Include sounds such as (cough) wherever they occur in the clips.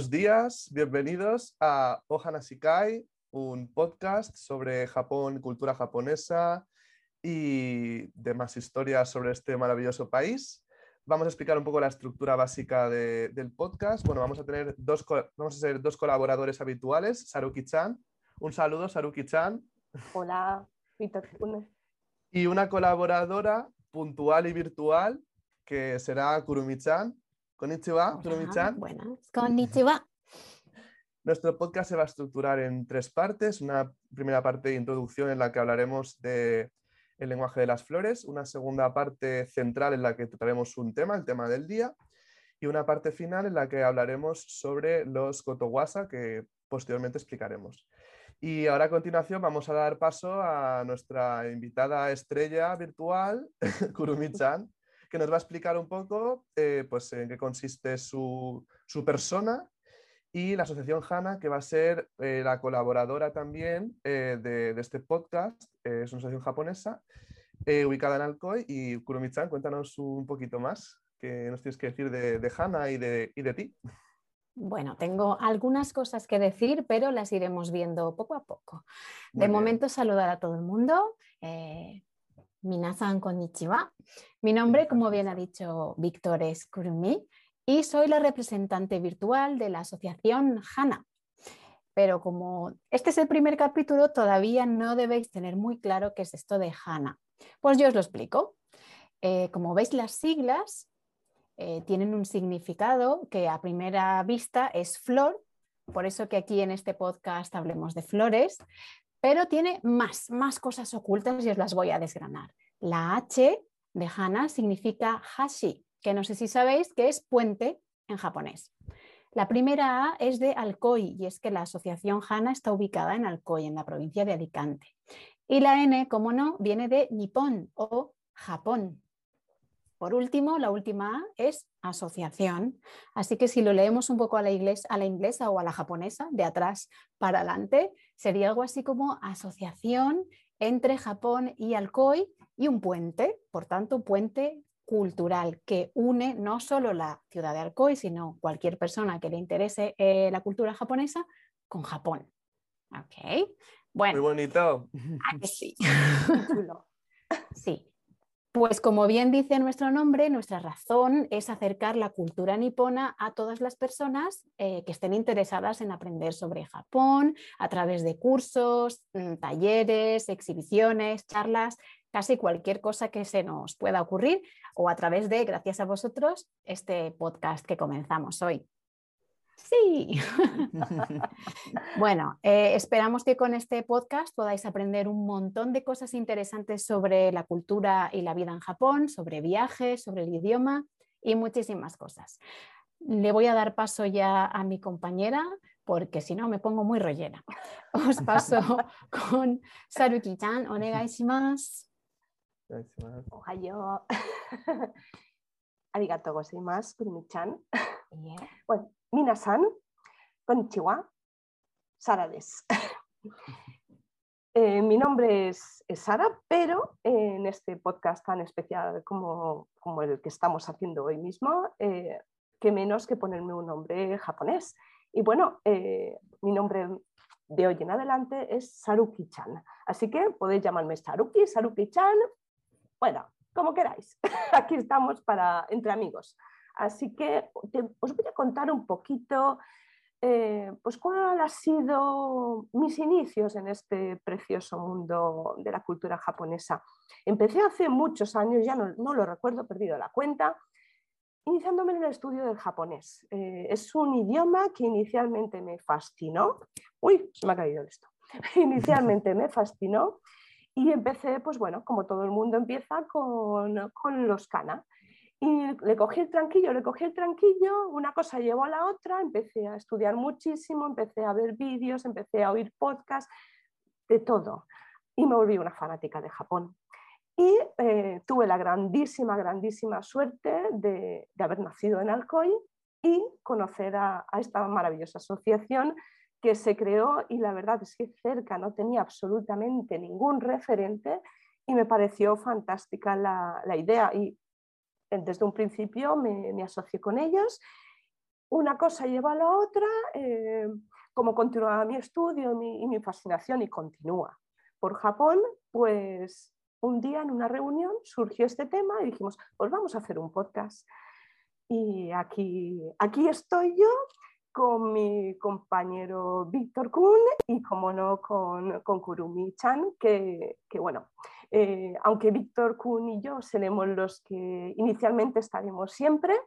Buenos días, bienvenidos a Ohana Shikai, un podcast sobre Japón, cultura japonesa y demás historias sobre este maravilloso país. Vamos a explicar un poco la estructura básica del podcast. Bueno, vamos a tener dos, vamos a ser dos colaboradores habituales, Saruki-chan. Un saludo, Saruki-chan. Hola, Y una colaboradora puntual y virtual que será Kurumi-chan. Konnichiwa, Kurumi-chan. Buenas, konnichiwa. (laughs) Nuestro podcast se va a estructurar en tres partes. Una primera parte de introducción en la que hablaremos de el lenguaje de las flores, una segunda parte central en la que trataremos un tema, el tema del día, y una parte final en la que hablaremos sobre los kotowasa que posteriormente explicaremos. Y ahora a continuación vamos a dar paso a nuestra invitada estrella virtual, (laughs) Kurumi-chan, que nos va a explicar un poco eh, pues, en qué consiste su, persona y la asociación HANA, que va a ser eh, la colaboradora también eh, de, este podcast, es una asociación japonesa ubicada en Alcoy. Y Kurumi-chan, cuéntanos un poquito más, qué nos tienes que decir de, de HANA y de, y de ti. Bueno, tengo algunas cosas que decir, pero las iremos viendo poco a poco. de momento, saludar a todo el mundo. Minasan konnichiwa. Mi nombre, como bien ha dicho Víctor, es Kurumi y soy la representante virtual de la asociación HANA. Pero como este es el primer capítulo, todavía no debéis tener muy claro qué es esto de HANA. Pues yo os lo explico. Eh, como veis, las siglas eh, tienen un significado que a primera vista es flor, por eso que aquí en este podcast hablemos de flores, pero tiene más, más cosas ocultas y os las voy a desgranar. La H de Hana significa hashi, que no sé si sabéis que es puente en japonés. La primera A es de Alcoy y es que la asociación Hana está ubicada en Alcoy, en la provincia de Alicante. Y la N, como no, viene de Nippon o Japón. Por último, la última A es asociación. Así que si lo leemos un poco a la, a la inglesa o a la japonesa, de atrás para adelante, sería algo así como asociación entre Japón y Alcoy y un puente, por tanto, puente cultural que une no solo la ciudad de Alcoy, sino cualquier persona que le interese eh, la cultura japonesa con Japón. Ok, bueno. Muy bonito. sí. (laughs) sí. Pues como bien dice nuestro nombre, nuestra razón es acercar la cultura nipona a todas las personas eh, que estén interesadas en aprender sobre Japón a través de cursos, mm, talleres, exhibiciones, charlas, casi cualquier cosa que se nos pueda ocurrir o a través de, gracias a vosotros, este podcast que comenzamos hoy. Sí. (laughs) bueno, eh, esperamos que con este podcast podáis aprender un montón de cosas interesantes sobre la cultura y la vida en Japón, sobre viajes, sobre el idioma y muchísimas cosas. Le voy a dar paso ya a mi compañera porque si no me pongo muy rellena. (laughs) Os paso con Saruki-chan, onegai shimasu. Ohayo. (laughs) Arigato gozaimasu, Kurumi-chan. Bueno, Minasan, konnichiwa, Sara des. (laughs) Eh, mi nombre es, Sara, pero en este podcast tan especial como, el que estamos haciendo hoy mismo, eh, qué menos que ponerme un nombre japonés. Y bueno, eh, mi nombre de hoy en adelante es Saruki-chan. Así que podéis llamarme Saruki, Saruki-chan, bueno, como queráis. (laughs) Aquí estamos para entre amigos. Así que os voy a contar un poquito eh, pues cuál han sido mis inicios en este precioso mundo de la cultura japonesa. Empecé hace muchos años, ya no, lo recuerdo, he perdido la cuenta, iniciándome en el estudio del japonés. Eh, es un idioma que inicialmente me fascinó. Uy, se me ha caído esto. (laughs) inicialmente me fascinó y empecé, pues bueno, como todo el mundo empieza con, con los kana. Y le cogí el tranquillo, le cogí el tranquillo, una cosa llevó a la otra, empecé a estudiar muchísimo, empecé a ver vídeos, empecé a oír podcasts, de todo. Y me volví una fanática de Japón. Y eh, tuve la grandísima, grandísima suerte de, de, haber nacido en Alcoy y conocer a, a, esta maravillosa asociación que se creó y la verdad es que cerca no tenía absolutamente ningún referente y me pareció fantástica la, la idea y desde un principio me, asocié con ellos una cosa lleva a la otra, eh, como continuaba mi estudio y mi fascinación y continúa por Japón, pues un día en una reunión surgió este tema y dijimos, pues vamos a hacer un podcast. Y aquí, aquí estoy yo con mi compañero Víctor Kuhn y, como no, con, Kurumi Chan, que, bueno, eh, aunque Víctor Kuhn y yo seremos los que inicialmente estaremos siempre,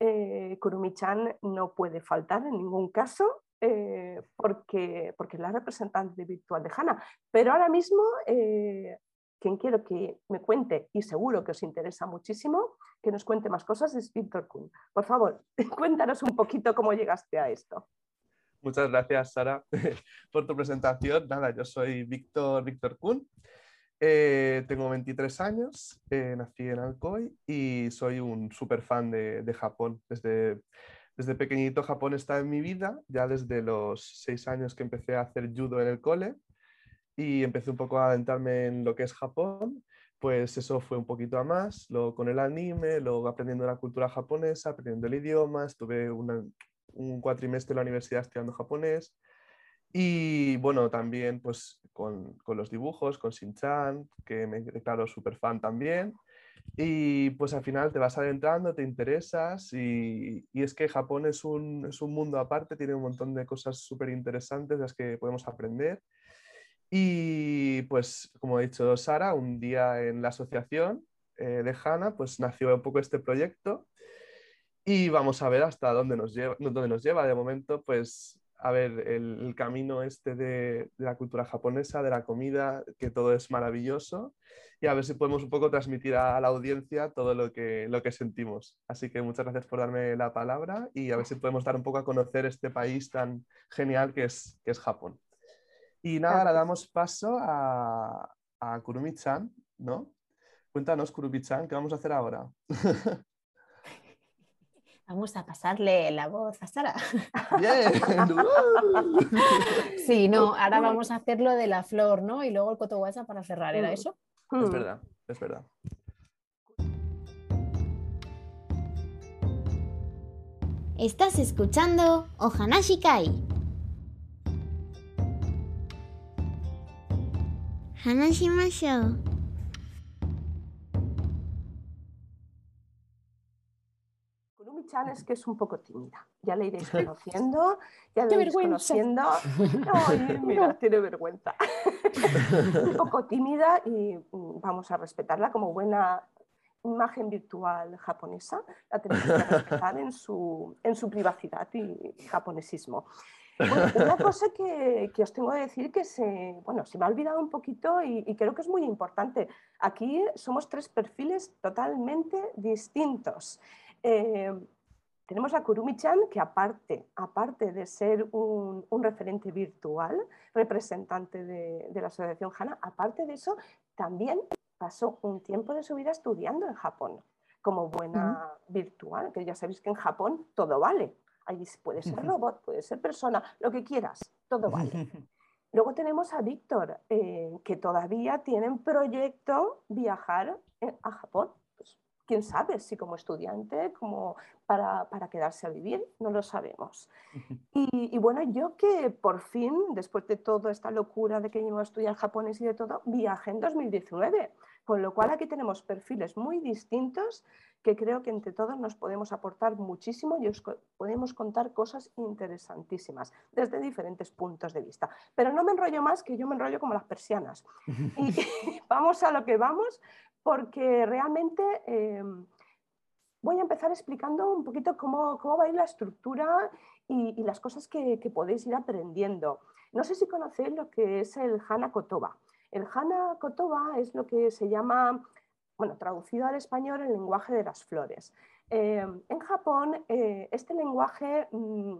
eh, Kurumi Chan no puede faltar en ningún caso. Eh, porque, porque es la representante virtual de HANA. Pero ahora mismo quien quiero que me cuente, y seguro que os interesa muchísimo, que nos cuente más cosas, es Víctor Kuhn. Por favor, (laughs) cuéntanos un poquito cómo llegaste a esto. Muchas gracias, Sara, (laughs) por tu presentación. Nada, yo soy Víctor, Víctor Kuhn. Eh, tengo 23 años, eh, nací en Alcoy y soy un súper fan de, de, Japón. Desde, desde pequeñito Japón está en mi vida, ya desde los 6 años que empecé a hacer judo en el cole y empecé un poco a adentrarme en lo que es Japón, pues eso fue un poquito a más, luego con el anime, luego aprendiendo la cultura japonesa, aprendiendo el idioma, estuve un cuatrimestre en la universidad estudiando japonés y bueno, también pues con, con los dibujos, con Shin-chan, que me declaro súper fan también. Y pues al final te vas adentrando, te interesas y, y es que Japón es un, es un, mundo aparte, tiene un montón de cosas súper interesantes las que podemos aprender y pues, como ha dicho Sara, un día en la asociación eh, de HANA, pues nació un poco este proyecto y vamos a ver hasta dónde nos lleva. Dónde nos lleva. De momento, pues, a ver, el, camino este de, la cultura japonesa, de la comida, que todo es maravilloso y a ver si podemos un poco transmitir a, la audiencia todo lo que, lo que sentimos. Así que muchas gracias por darme la palabra y a ver si podemos dar un poco a conocer este país tan genial que es, que es Japón. Y nada, ahora damos paso a, a Kurumi-chan, ¿no? Cuéntanos, Kurumi-chan, ¿qué vamos a hacer ahora? (laughs) Vamos a pasarle la voz a Sara. Bien. (laughs) sí, no, (laughs) ahora vamos a hacer lo de la flor, ¿no? Y luego el cotoguasa para cerrar, ¿era mm. eso? Es mm. verdad, es verdad. Estás escuchando Ohanashi Kai. 話 Chan es que es un poco tímida. Ya la iréis (laughs) conociendo, ya la iréis conociendo. (laughs) No, mira, tiene vergüenza. (laughs) un poco tímida y mm, vamos a respetarla como buena imagen virtual japonesa. La tenemos que respetar en su, en su privacidad y japonesismo una cosa que, os tengo que decir que se, bueno, se me ha olvidado un poquito y, creo que es muy importante. Aquí somos tres perfiles totalmente distintos. Eh, tenemos a Kurumi-chan, que aparte, aparte de ser un, referente virtual, representante de, la Asociación HANA, aparte de eso, también pasó un tiempo de su vida estudiando en Japón como buena virtual, que ya sabéis que en Japón todo vale. Ahí puede ser robot, puede ser persona, lo que quieras, todo vale. (laughs) Luego tenemos a Víctor, eh, que todavía tiene en proyecto viajar eh, a Japón. Quién sabe si como estudiante, como para, quedarse a vivir, no lo sabemos. Y, bueno, yo que por fin, después de toda esta locura de que iba a estudiar japonés y de todo, viajé en 2019. Con lo cual aquí tenemos perfiles muy distintos que creo que entre todos nos podemos aportar muchísimo y os podemos contar cosas interesantísimas desde diferentes puntos de vista. Pero no me enrollo más, que yo me enrollo como las persianas. (laughs) Y, (laughs) vamos a lo que vamos, porque realmente em, voy a empezar explicando un poquito cómo, cómo va a ir la estructura y, las cosas que, podéis ir aprendiendo. No sé si conocéis lo que es el Hana Kotoba. El Hana Kotoba es lo que se llama bueno, traducido al español, el lenguaje de las flores. Eh, en Japón, eh, este lenguaje mm,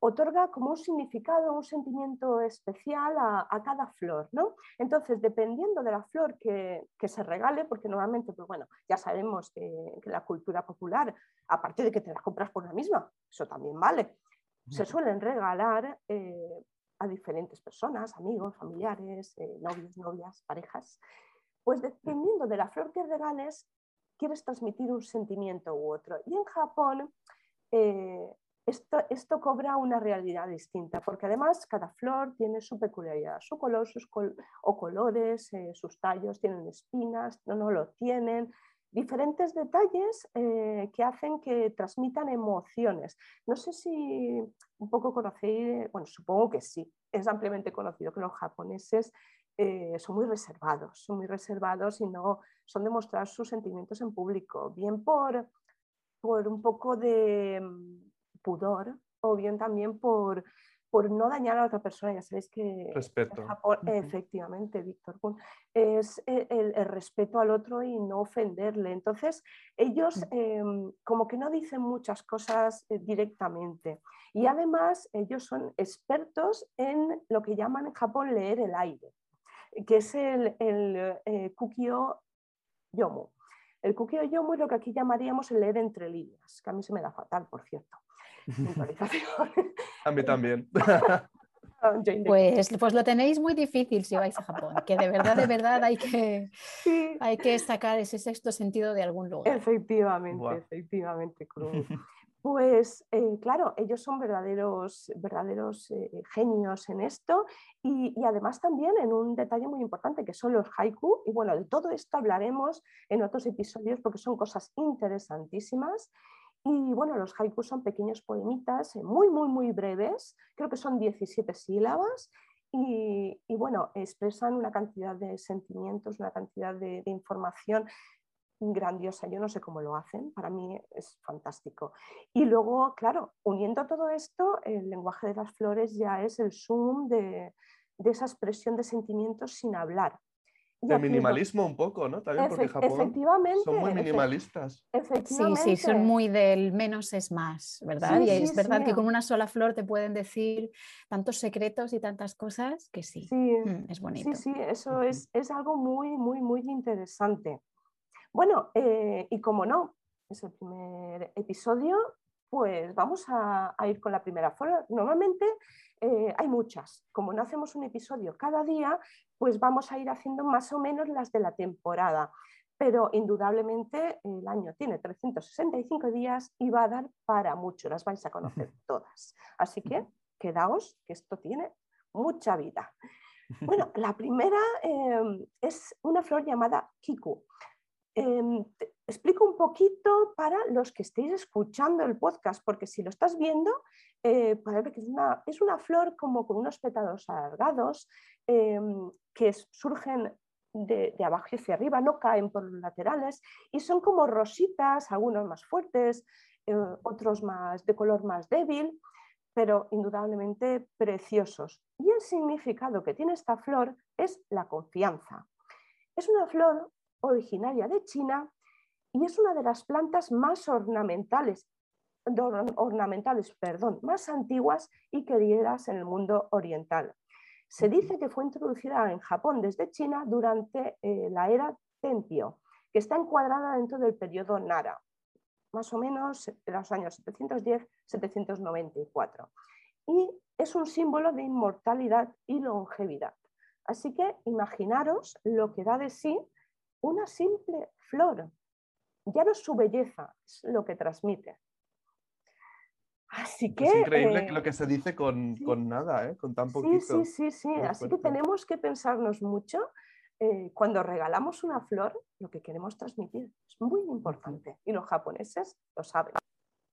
otorga como un significado, un sentimiento especial a, cada flor, ¿no? Entonces, dependiendo de la flor que, se regale, porque normalmente, pues bueno, ya sabemos que, la cultura popular, aparte de que te la compras por la misma, eso también vale, se suelen regalar eh, a diferentes personas, amigos, familiares, novios, novias, parejas. Pues dependiendo de la flor que regales, quieres transmitir un sentimiento u otro. Y en Japón, eh, esto, cobra una realidad distinta, porque además cada flor tiene su peculiaridad, su color sus o colores, eh, sus tallos, tienen espinas, no, no lo tienen, diferentes detalles eh, que hacen que transmitan emociones. No sé si un poco conocéis, bueno, supongo que sí, es ampliamente conocido que los japoneses eh, son muy reservados, son muy reservados y no son de mostrar sus sentimientos en público, bien por, por un poco de mm, pudor o bien también por por no dañar a otra persona. Ya sabéis que respeto. efectivamente, Víctor, es el, respeto al otro y no ofenderle. Entonces, ellos em, como que no dicen muchas cosas eh, directamente. Y además, ellos son expertos en lo que llaman en Japón leer el aire, que es el, el eh, kukio yomu. El kukio yomu es lo que aquí llamaríamos el leer entre líneas, que a mí se me da fatal, por cierto. A mí también. (laughs) Pues, pues lo tenéis muy difícil si vais a Japón, que de verdad, de verdad hay que, hay que sacar ese sexto sentido de algún lugar. Efectivamente, efectivamente, (laughs) Pues eh, claro, ellos son verdaderos, verdaderos eh, genios en esto y, y, además también en un detalle muy importante que son los haiku. Y bueno, de todo esto hablaremos en otros episodios porque son cosas interesantísimas y bueno, los haikus son pequeños poemitas eh, muy, muy, muy breves, creo que son 17 sílabas y, bueno, expresan una cantidad de sentimientos, una cantidad de, información grandiosa. Yo no sé cómo lo hacen, para mí es fantástico. Y luego, claro, uniendo todo esto, el lenguaje de las flores ya es el zoom de, de esa expresión de sentimientos sin hablar de minimalismo un poco, ¿no? También porque Japón son muy minimalistas. Sí, sí, son muy del menos es más, ¿verdad? y es verdad que con una sola flor te pueden decir tantos secretos y tantas cosas que sí, mm, es bonito. Sí, sí, eso es, es, algo muy, muy, muy interesante. Bueno, eh, y como no, es el primer episodio, pues vamos a, ir con la primera flor. Normalmente eh, hay muchas. Como no hacemos un episodio cada día, pues vamos a ir haciendo más o menos las de la temporada. Pero indudablemente el año tiene 365 días y va a dar para mucho, las vais a conocer todas. Así que quedaos, que esto tiene mucha vida. (laughs) Bueno, la primera em, es una flor llamada Kiku. Em, explico un poquito para los que estéis escuchando el podcast, porque si lo estás viendo, eh, es una, flor como con unos pétalos alargados em, que surgen de, abajo hacia arriba, no caen por los laterales y son como rositas, algunos más fuertes, eh, otros más de color más débil, pero indudablemente preciosos. Y el significado que tiene esta flor es la confianza. Es una flor originaria de China y es una de las plantas más ornamentales, ornamentales perdón, más antiguas y queridas en el mundo oriental. Se dice que fue introducida en Japón desde China durante eh, la era Tempio, que está encuadrada dentro del periodo Nara, más o menos en los años 710-794. Y es un símbolo de inmortalidad y longevidad. Así que imaginaros lo que da de sí una simple flor. Ya no es su belleza, es lo que transmite. Así que, es increíble lo eh, que se dice con, nada, ¿eh? con tan poquito. Sí, sí, sí, sí. Así que tenemos que pensarnos mucho eh, cuando regalamos una flor, lo que queremos transmitir. Es muy importante y los japoneses lo saben.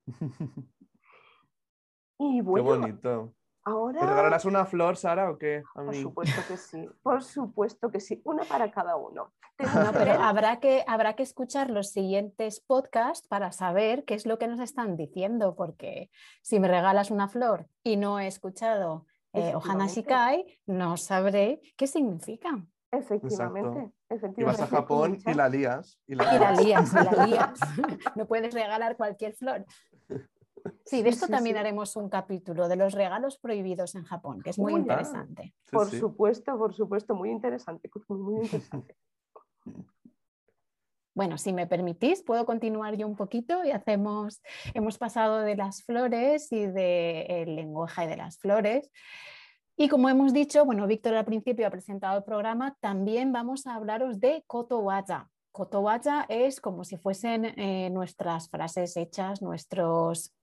(laughs) y bueno, Qué bonito. Ahora... ¿Te regalarás una flor, Sara, o qué? Por supuesto que sí, por supuesto que sí, una para cada uno. pero habrá que, habrá que escuchar los siguientes podcasts para saber qué es lo que nos están diciendo, porque si me regalas una flor y no he escuchado eh, Ohana Shikai, no sabré qué significa. Efectivamente, efectivamente. Y vas a Japón y la lías. Y la lías, y la (laughs) lías. (laughs) no puedes regalar cualquier flor. Sí, de esto también haremos un capítulo de los regalos prohibidos en Japón, que es muy interesante. por supuesto, por supuesto, muy interesante, (laughs) muy interesante. Bueno, si me permitís, puedo continuar yo un poquito y hacemos, hemos pasado de las flores y del lenguaje de las flores. Y como hemos dicho, bueno, Víctor al principio ha presentado el programa, también vamos a hablaros de Kotowaza. Kotowaza es como si fuesen eh, nuestras frases hechas, nuestros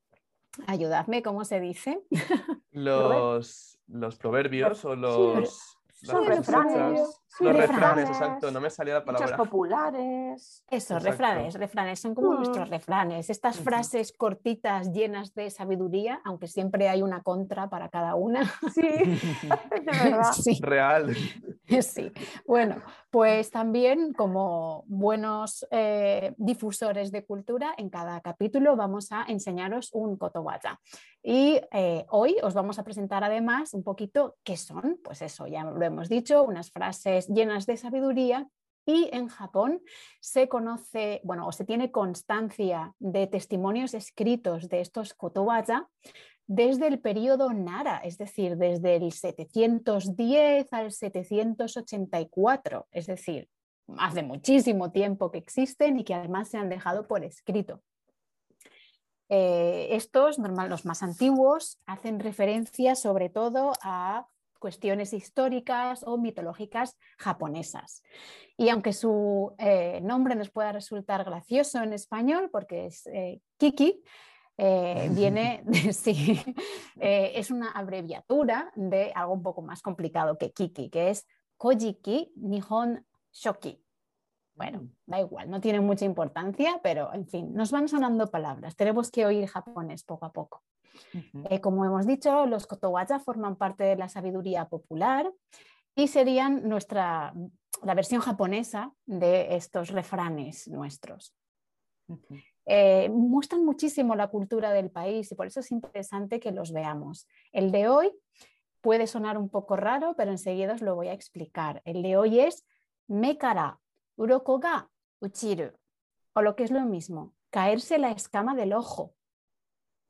Ayudadme, ¿cómo se dice? (laughs) Los, los proverbios o los... Las refranes. cosas- sí, Los refranes. refranes, exacto, no me salía la Muchos palabra. populares. Eso, Exacto. refranes, refranes, son como Mm. nuestros refranes, estas frases cortitas llenas de sabiduría, aunque siempre hay una contra para cada una. Sí, (laughs) de verdad. (laughs) Sí, Real. (laughs) sí. Bueno, pues también como buenos eh, difusores de cultura, en cada capítulo vamos a enseñaros un kotowaza. Y eh, hoy os vamos a presentar además un poquito qué son, pues eso, ya lo hemos dicho, unas frases llenas de sabiduría. Y en Japón se conoce, bueno, o se tiene constancia de testimonios escritos de estos kotowaza desde el periodo Nara, es decir, desde el 710 al 784, es decir, hace muchísimo tiempo que existen y que además se han dejado por escrito. Eh, estos, normal, los más antiguos, hacen referencia sobre todo a cuestiones históricas o mitológicas japonesas. Y aunque su eh, nombre nos pueda resultar gracioso en español, porque es eh, Kiki, eh, (laughs) viene, de- sí, eh, es una abreviatura de algo un poco más complicado que Kiki, que es Kojiki Nihon Shoki. Bueno, da igual, no tiene mucha importancia, pero en fin, nos van sonando palabras. Tenemos que oír japonés poco a poco. Eh, como hemos dicho, los kotowaza forman parte de la sabiduría popular y serían nuestra, la versión japonesa de estos refranes nuestros. Eh, muestran muchísimo la cultura del país y por eso es interesante que los veamos. El de hoy puede sonar un poco raro, pero enseguida os lo voy a explicar. El de hoy es mekara uroko ga uchiru, o lo que es lo mismo, caerse la escama del ojo.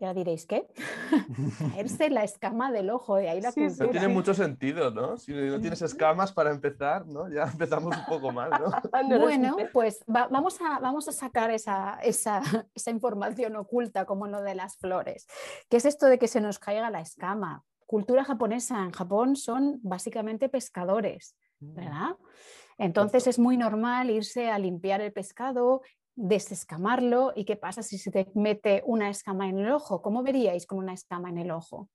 Ya diréis, ¿qué? (laughs) caerse la escama del ojo, de ahí la Sí, sí. cultura. No tiene mucho sentido, ¿no? Si no tienes escamas para empezar, ¿no? Ya empezamos un poco mal, ¿no? (laughs) Bueno, pues va- vamos, a, vamos a sacar esa, esa, (laughs) esa información oculta como lo de las flores. ¿Qué es esto de que se nos caiga la escama? Cultura japonesa. En Japón son básicamente pescadores, ¿verdad? Entonces es muy normal irse a limpiar el pescado, desescamarlo. ¿Y qué pasa si se te mete una escama en el ojo? ¿Cómo veríais con una escama en el ojo?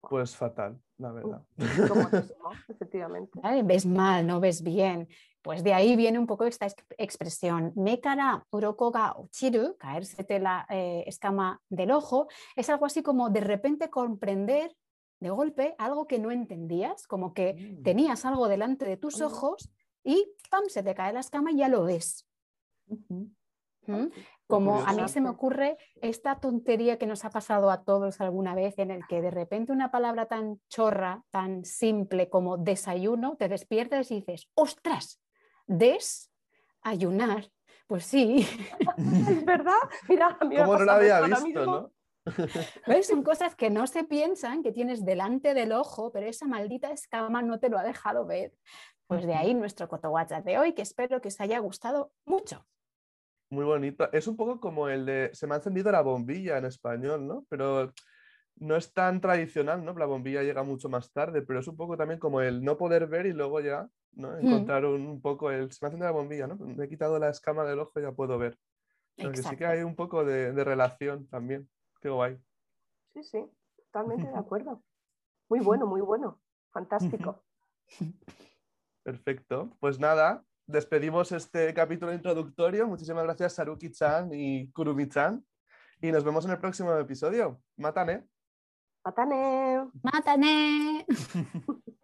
Pues fatal, la verdad. Incomodísimo, (laughs) efectivamente. ¿vale? Ves mal, no ves bien. Pues de ahí viene un poco esta ex- expresión. Mekara uroko ga uchiru, caérsete la eh, escama del ojo, es algo así como de repente comprender de golpe algo que no entendías, como que Mm. tenías algo delante de tus ojos y ¡pam! se te cae la escama y ya lo ves. ¿Mm? Como a mí se me ocurre esta tontería que nos ha pasado a todos alguna vez en el que de repente una palabra tan chorra, tan simple como desayuno, te despiertas y dices, ostras, desayunar. Pues sí, (laughs) Es verdad. Mira, a mí me ha Como no lo pasado había visto. ¿no? (laughs) ¿ves? son cosas que no se piensan, que tienes delante del ojo, pero esa maldita escama no te lo ha dejado ver. Pues de ahí nuestro cotowacha de hoy, que espero que os haya gustado mucho. Muy bonito. Es un poco como el de se me ha encendido la bombilla en español, ¿no? Pero no es tan tradicional, ¿no? La bombilla llega mucho más tarde, pero es un poco también como el no poder ver y luego ya, ¿no? Encontrar un, un poco el se me ha encendido la bombilla, ¿no? Me he quitado la escama del ojo y ya puedo ver. Pero que sí que hay un poco de, de relación también. Qué guay. Sí, sí, totalmente de (laughs) acuerdo. Muy bueno, muy bueno. Fantástico. (laughs) Perfecto. Pues nada, despedimos este capítulo introductorio. Muchísimas gracias, Saruki-chan y Kurumi-chan. Y nos vemos en el próximo episodio. Matane. Matane. ¡Mátane! (laughs)